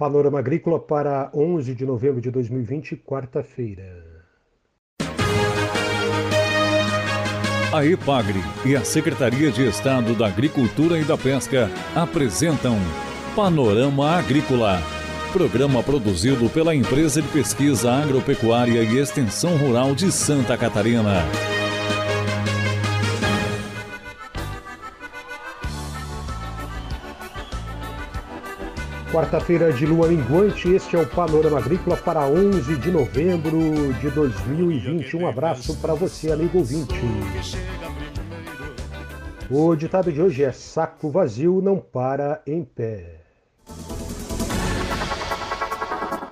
Panorama Agrícola para 11 de novembro de 2020, quarta-feira. A EPAGRE e a Secretaria de Estado da Agricultura e da Pesca apresentam Panorama Agrícola, programa produzido pela Empresa de Pesquisa Agropecuária e Extensão Rural de Santa Catarina. Quarta-feira de lua minguante, este é o Panorama Agrícola para 11 de novembro de 2020. Um abraço para você, amigo ouvinte. O ditado de hoje é: saco vazio não para em pé.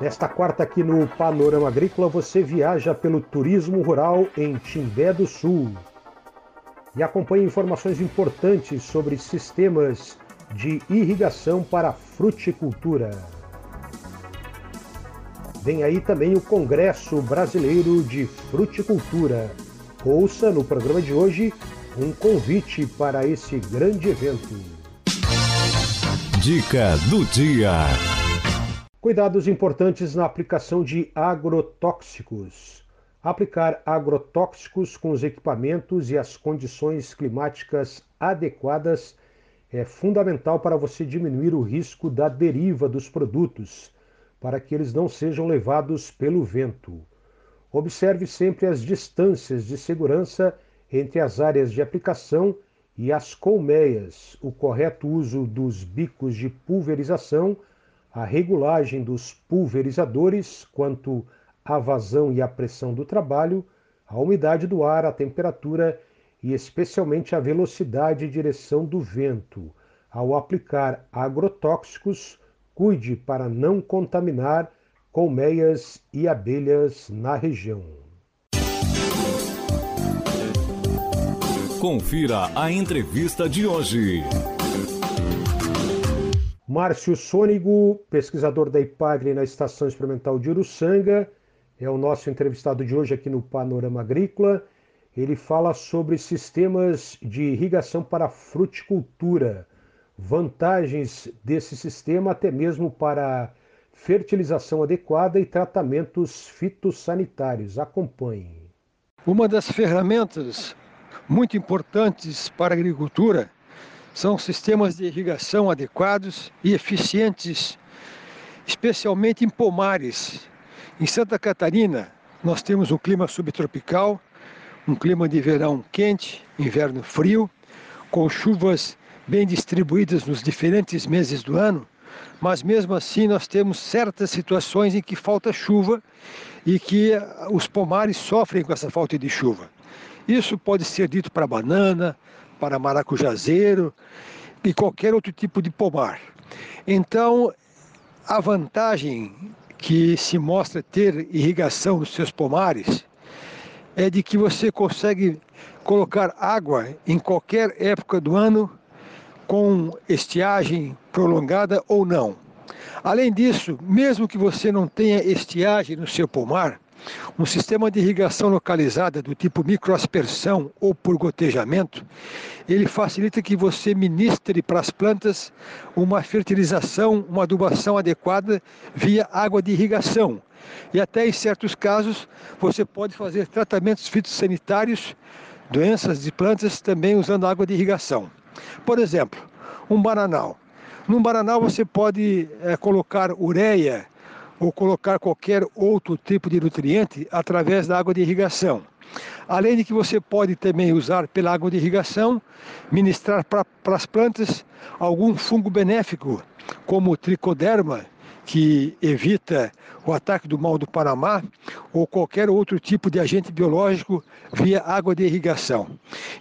Nesta quarta aqui no Panorama Agrícola, você viaja pelo turismo rural em Timbé do Sul e acompanha informações importantes sobre sistemas de irrigação para fruticultura. Vem aí também o Congresso Brasileiro de Fruticultura. Ouça no programa de hoje um convite para esse grande evento. Dica do dia. Cuidados importantes na aplicação de agrotóxicos. Aplicar agrotóxicos com os equipamentos e as condições climáticas adequadas é fundamental para você diminuir o risco da deriva dos produtos, para que eles não sejam levados pelo vento. Observe sempre as distâncias de segurança entre as áreas de aplicação e as colmeias, o correto uso dos bicos de pulverização, a regulagem dos pulverizadores quanto à vazão e à pressão do trabalho, a umidade do ar, a temperatura e especialmente a velocidade e direção do vento. Ao aplicar agrotóxicos, cuide para não contaminar colmeias e abelhas na região. Confira a entrevista de hoje. Márcio Sônigo, pesquisador da IPAGRE na Estação Experimental de Uruçanga, é o nosso entrevistado de hoje aqui no Panorama Agrícola ele fala sobre sistemas de irrigação para fruticultura, vantagens desse sistema até mesmo para fertilização adequada e tratamentos fitossanitários. Acompanhe. Uma das ferramentas muito importantes para a agricultura são sistemas de irrigação adequados e eficientes, especialmente em pomares. Em Santa Catarina, nós temos um clima subtropical um clima de verão quente, inverno frio, com chuvas bem distribuídas nos diferentes meses do ano, mas mesmo assim nós temos certas situações em que falta chuva e que os pomares sofrem com essa falta de chuva. Isso pode ser dito para banana, para maracujazeiro e qualquer outro tipo de pomar. Então, a vantagem que se mostra ter irrigação nos seus pomares é de que você consegue colocar água em qualquer época do ano com estiagem prolongada ou não. Além disso, mesmo que você não tenha estiagem no seu pomar, um sistema de irrigação localizada do tipo microaspersão ou por gotejamento, ele facilita que você ministre para as plantas uma fertilização, uma adubação adequada via água de irrigação, e até em certos casos você pode fazer tratamentos fitossanitários, doenças de plantas também usando água de irrigação. Por exemplo, um bananal. Num bananal você pode é, colocar ureia ou colocar qualquer outro tipo de nutriente através da água de irrigação. Além de que você pode também usar pela água de irrigação, ministrar para as plantas algum fungo benéfico, como tricoderma, que evita o ataque do mal do Panamá ou qualquer outro tipo de agente biológico via água de irrigação.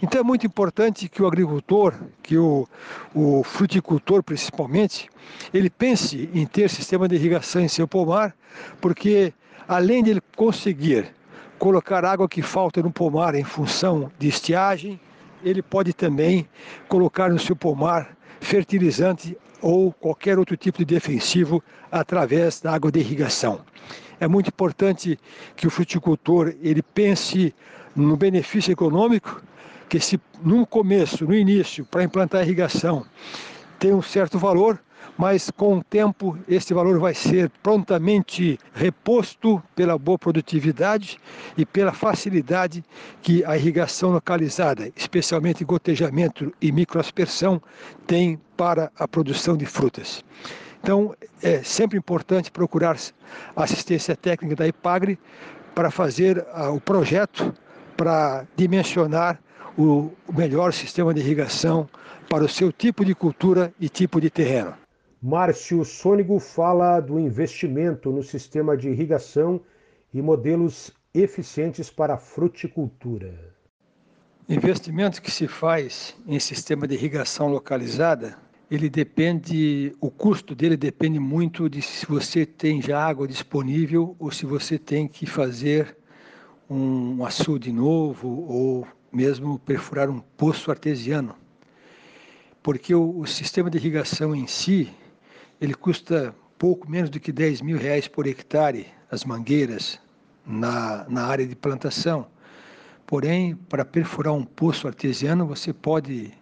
Então é muito importante que o agricultor, que o, o fruticultor principalmente, ele pense em ter sistema de irrigação em seu pomar, porque além de ele conseguir colocar água que falta no pomar em função de estiagem, ele pode também colocar no seu pomar fertilizante ou qualquer outro tipo de defensivo através da água de irrigação. É muito importante que o fruticultor ele pense no benefício econômico, que se no começo, no início, para implantar a irrigação tem um certo valor, mas com o tempo esse valor vai ser prontamente reposto pela boa produtividade e pela facilidade que a irrigação localizada, especialmente gotejamento e microaspersão, tem para a produção de frutas. Então, é sempre importante procurar assistência técnica da IPAGRE para fazer uh, o projeto para dimensionar o melhor sistema de irrigação para o seu tipo de cultura e tipo de terreno. Márcio Sônigo fala do investimento no sistema de irrigação e modelos eficientes para a fruticultura. Investimento que se faz em sistema de irrigação localizada, ele depende, o custo dele depende muito de se você tem já água disponível ou se você tem que fazer um açude novo ou mesmo perfurar um poço artesiano. Porque o, o sistema de irrigação em si, ele custa pouco menos do que 10 mil reais por hectare, as mangueiras, na, na área de plantação. Porém, para perfurar um poço artesiano, você pode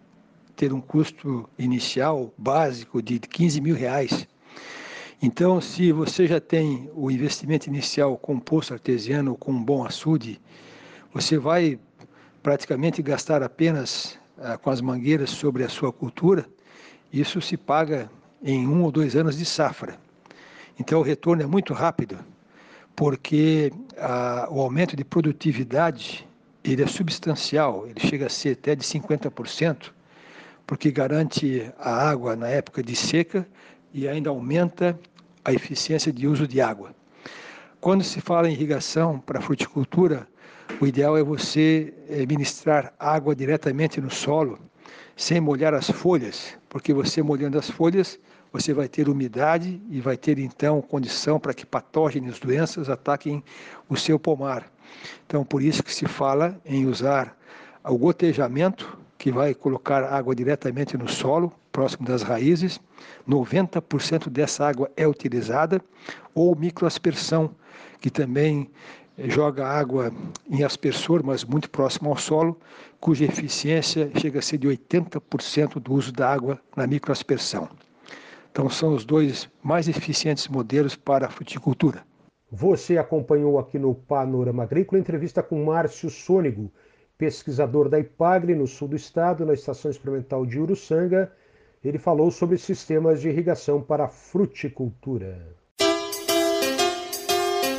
ter um custo inicial básico de 15 mil reais. Então, se você já tem o investimento inicial com poço artesiano, com um bom açude, você vai praticamente gastar apenas ah, com as mangueiras sobre a sua cultura. Isso se paga em um ou dois anos de safra. Então, o retorno é muito rápido, porque ah, o aumento de produtividade ele é substancial, ele chega a ser até de 50%, porque garante a água na época de seca e ainda aumenta a eficiência de uso de água. Quando se fala em irrigação para fruticultura, o ideal é você eh, ministrar água diretamente no solo, sem molhar as folhas, porque você molhando as folhas, você vai ter umidade e vai ter então condição para que patógenos, doenças ataquem o seu pomar. Então, por isso que se fala em usar o gotejamento que vai colocar água diretamente no solo, próximo das raízes. 90% dessa água é utilizada, ou microaspersão, que também joga água em aspersor, mas muito próximo ao solo, cuja eficiência chega a ser de 80% do uso da água na microaspersão. Então são os dois mais eficientes modelos para a fruticultura. Você acompanhou aqui no Panorama Agrícola entrevista com Márcio Sônigo, pesquisador da IPAGRE no sul do estado, na Estação Experimental de Uruçanga, ele falou sobre sistemas de irrigação para fruticultura.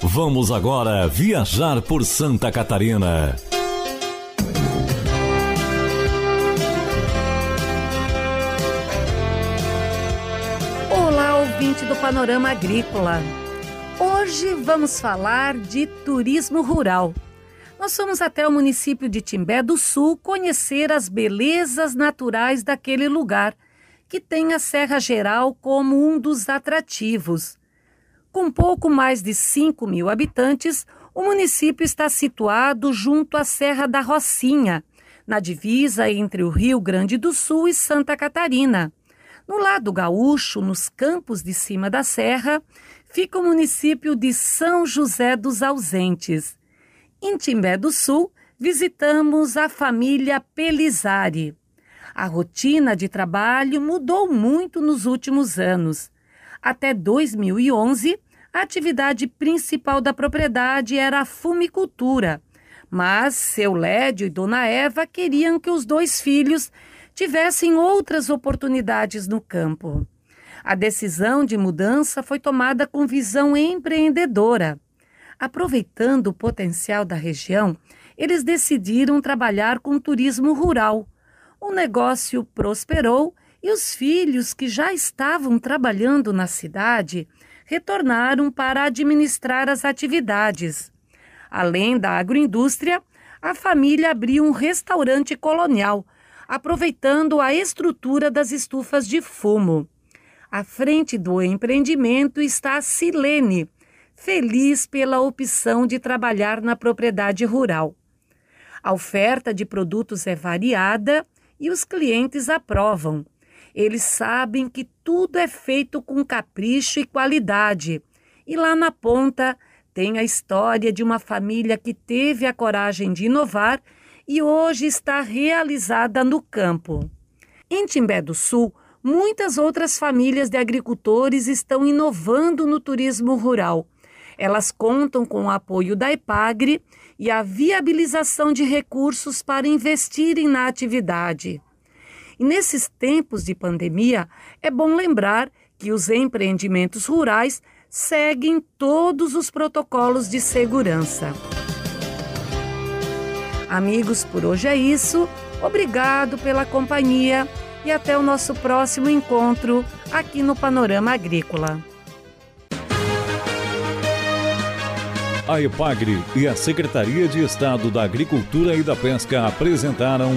Vamos agora viajar por Santa Catarina. Olá, ouvinte do Panorama Agrícola. Hoje vamos falar de turismo rural. Nós fomos até o município de Timbé do Sul conhecer as belezas naturais daquele lugar, que tem a Serra Geral como um dos atrativos. Com pouco mais de 5 mil habitantes, o município está situado junto à Serra da Rocinha, na divisa entre o Rio Grande do Sul e Santa Catarina. No lado gaúcho, nos campos de cima da serra, fica o município de São José dos Ausentes. Em Timbé do Sul, visitamos a família Pelizari. A rotina de trabalho mudou muito nos últimos anos. Até 2011, a atividade principal da propriedade era a fumicultura, mas seu Lédio e Dona Eva queriam que os dois filhos tivessem outras oportunidades no campo. A decisão de mudança foi tomada com visão empreendedora. Aproveitando o potencial da região, eles decidiram trabalhar com turismo rural. O negócio prosperou e os filhos que já estavam trabalhando na cidade retornaram para administrar as atividades. Além da agroindústria, a família abriu um restaurante colonial, aproveitando a estrutura das estufas de fumo. À frente do empreendimento está Silene, feliz pela opção de trabalhar na propriedade rural. A oferta de produtos é variada e os clientes aprovam. Eles sabem que tudo é feito com capricho e qualidade. E lá na ponta tem a história de uma família que teve a coragem de inovar e hoje está realizada no campo. Em Timbé do Sul, muitas outras famílias de agricultores estão inovando no turismo rural. Elas contam com o apoio da EPAGRE e a viabilização de recursos para investirem na atividade. E nesses tempos de pandemia, é bom lembrar que os empreendimentos rurais seguem todos os protocolos de segurança. Amigos, por hoje é isso. Obrigado pela companhia e até o nosso próximo encontro aqui no Panorama Agrícola. A EPAGRE e a Secretaria de Estado da Agricultura e da Pesca apresentaram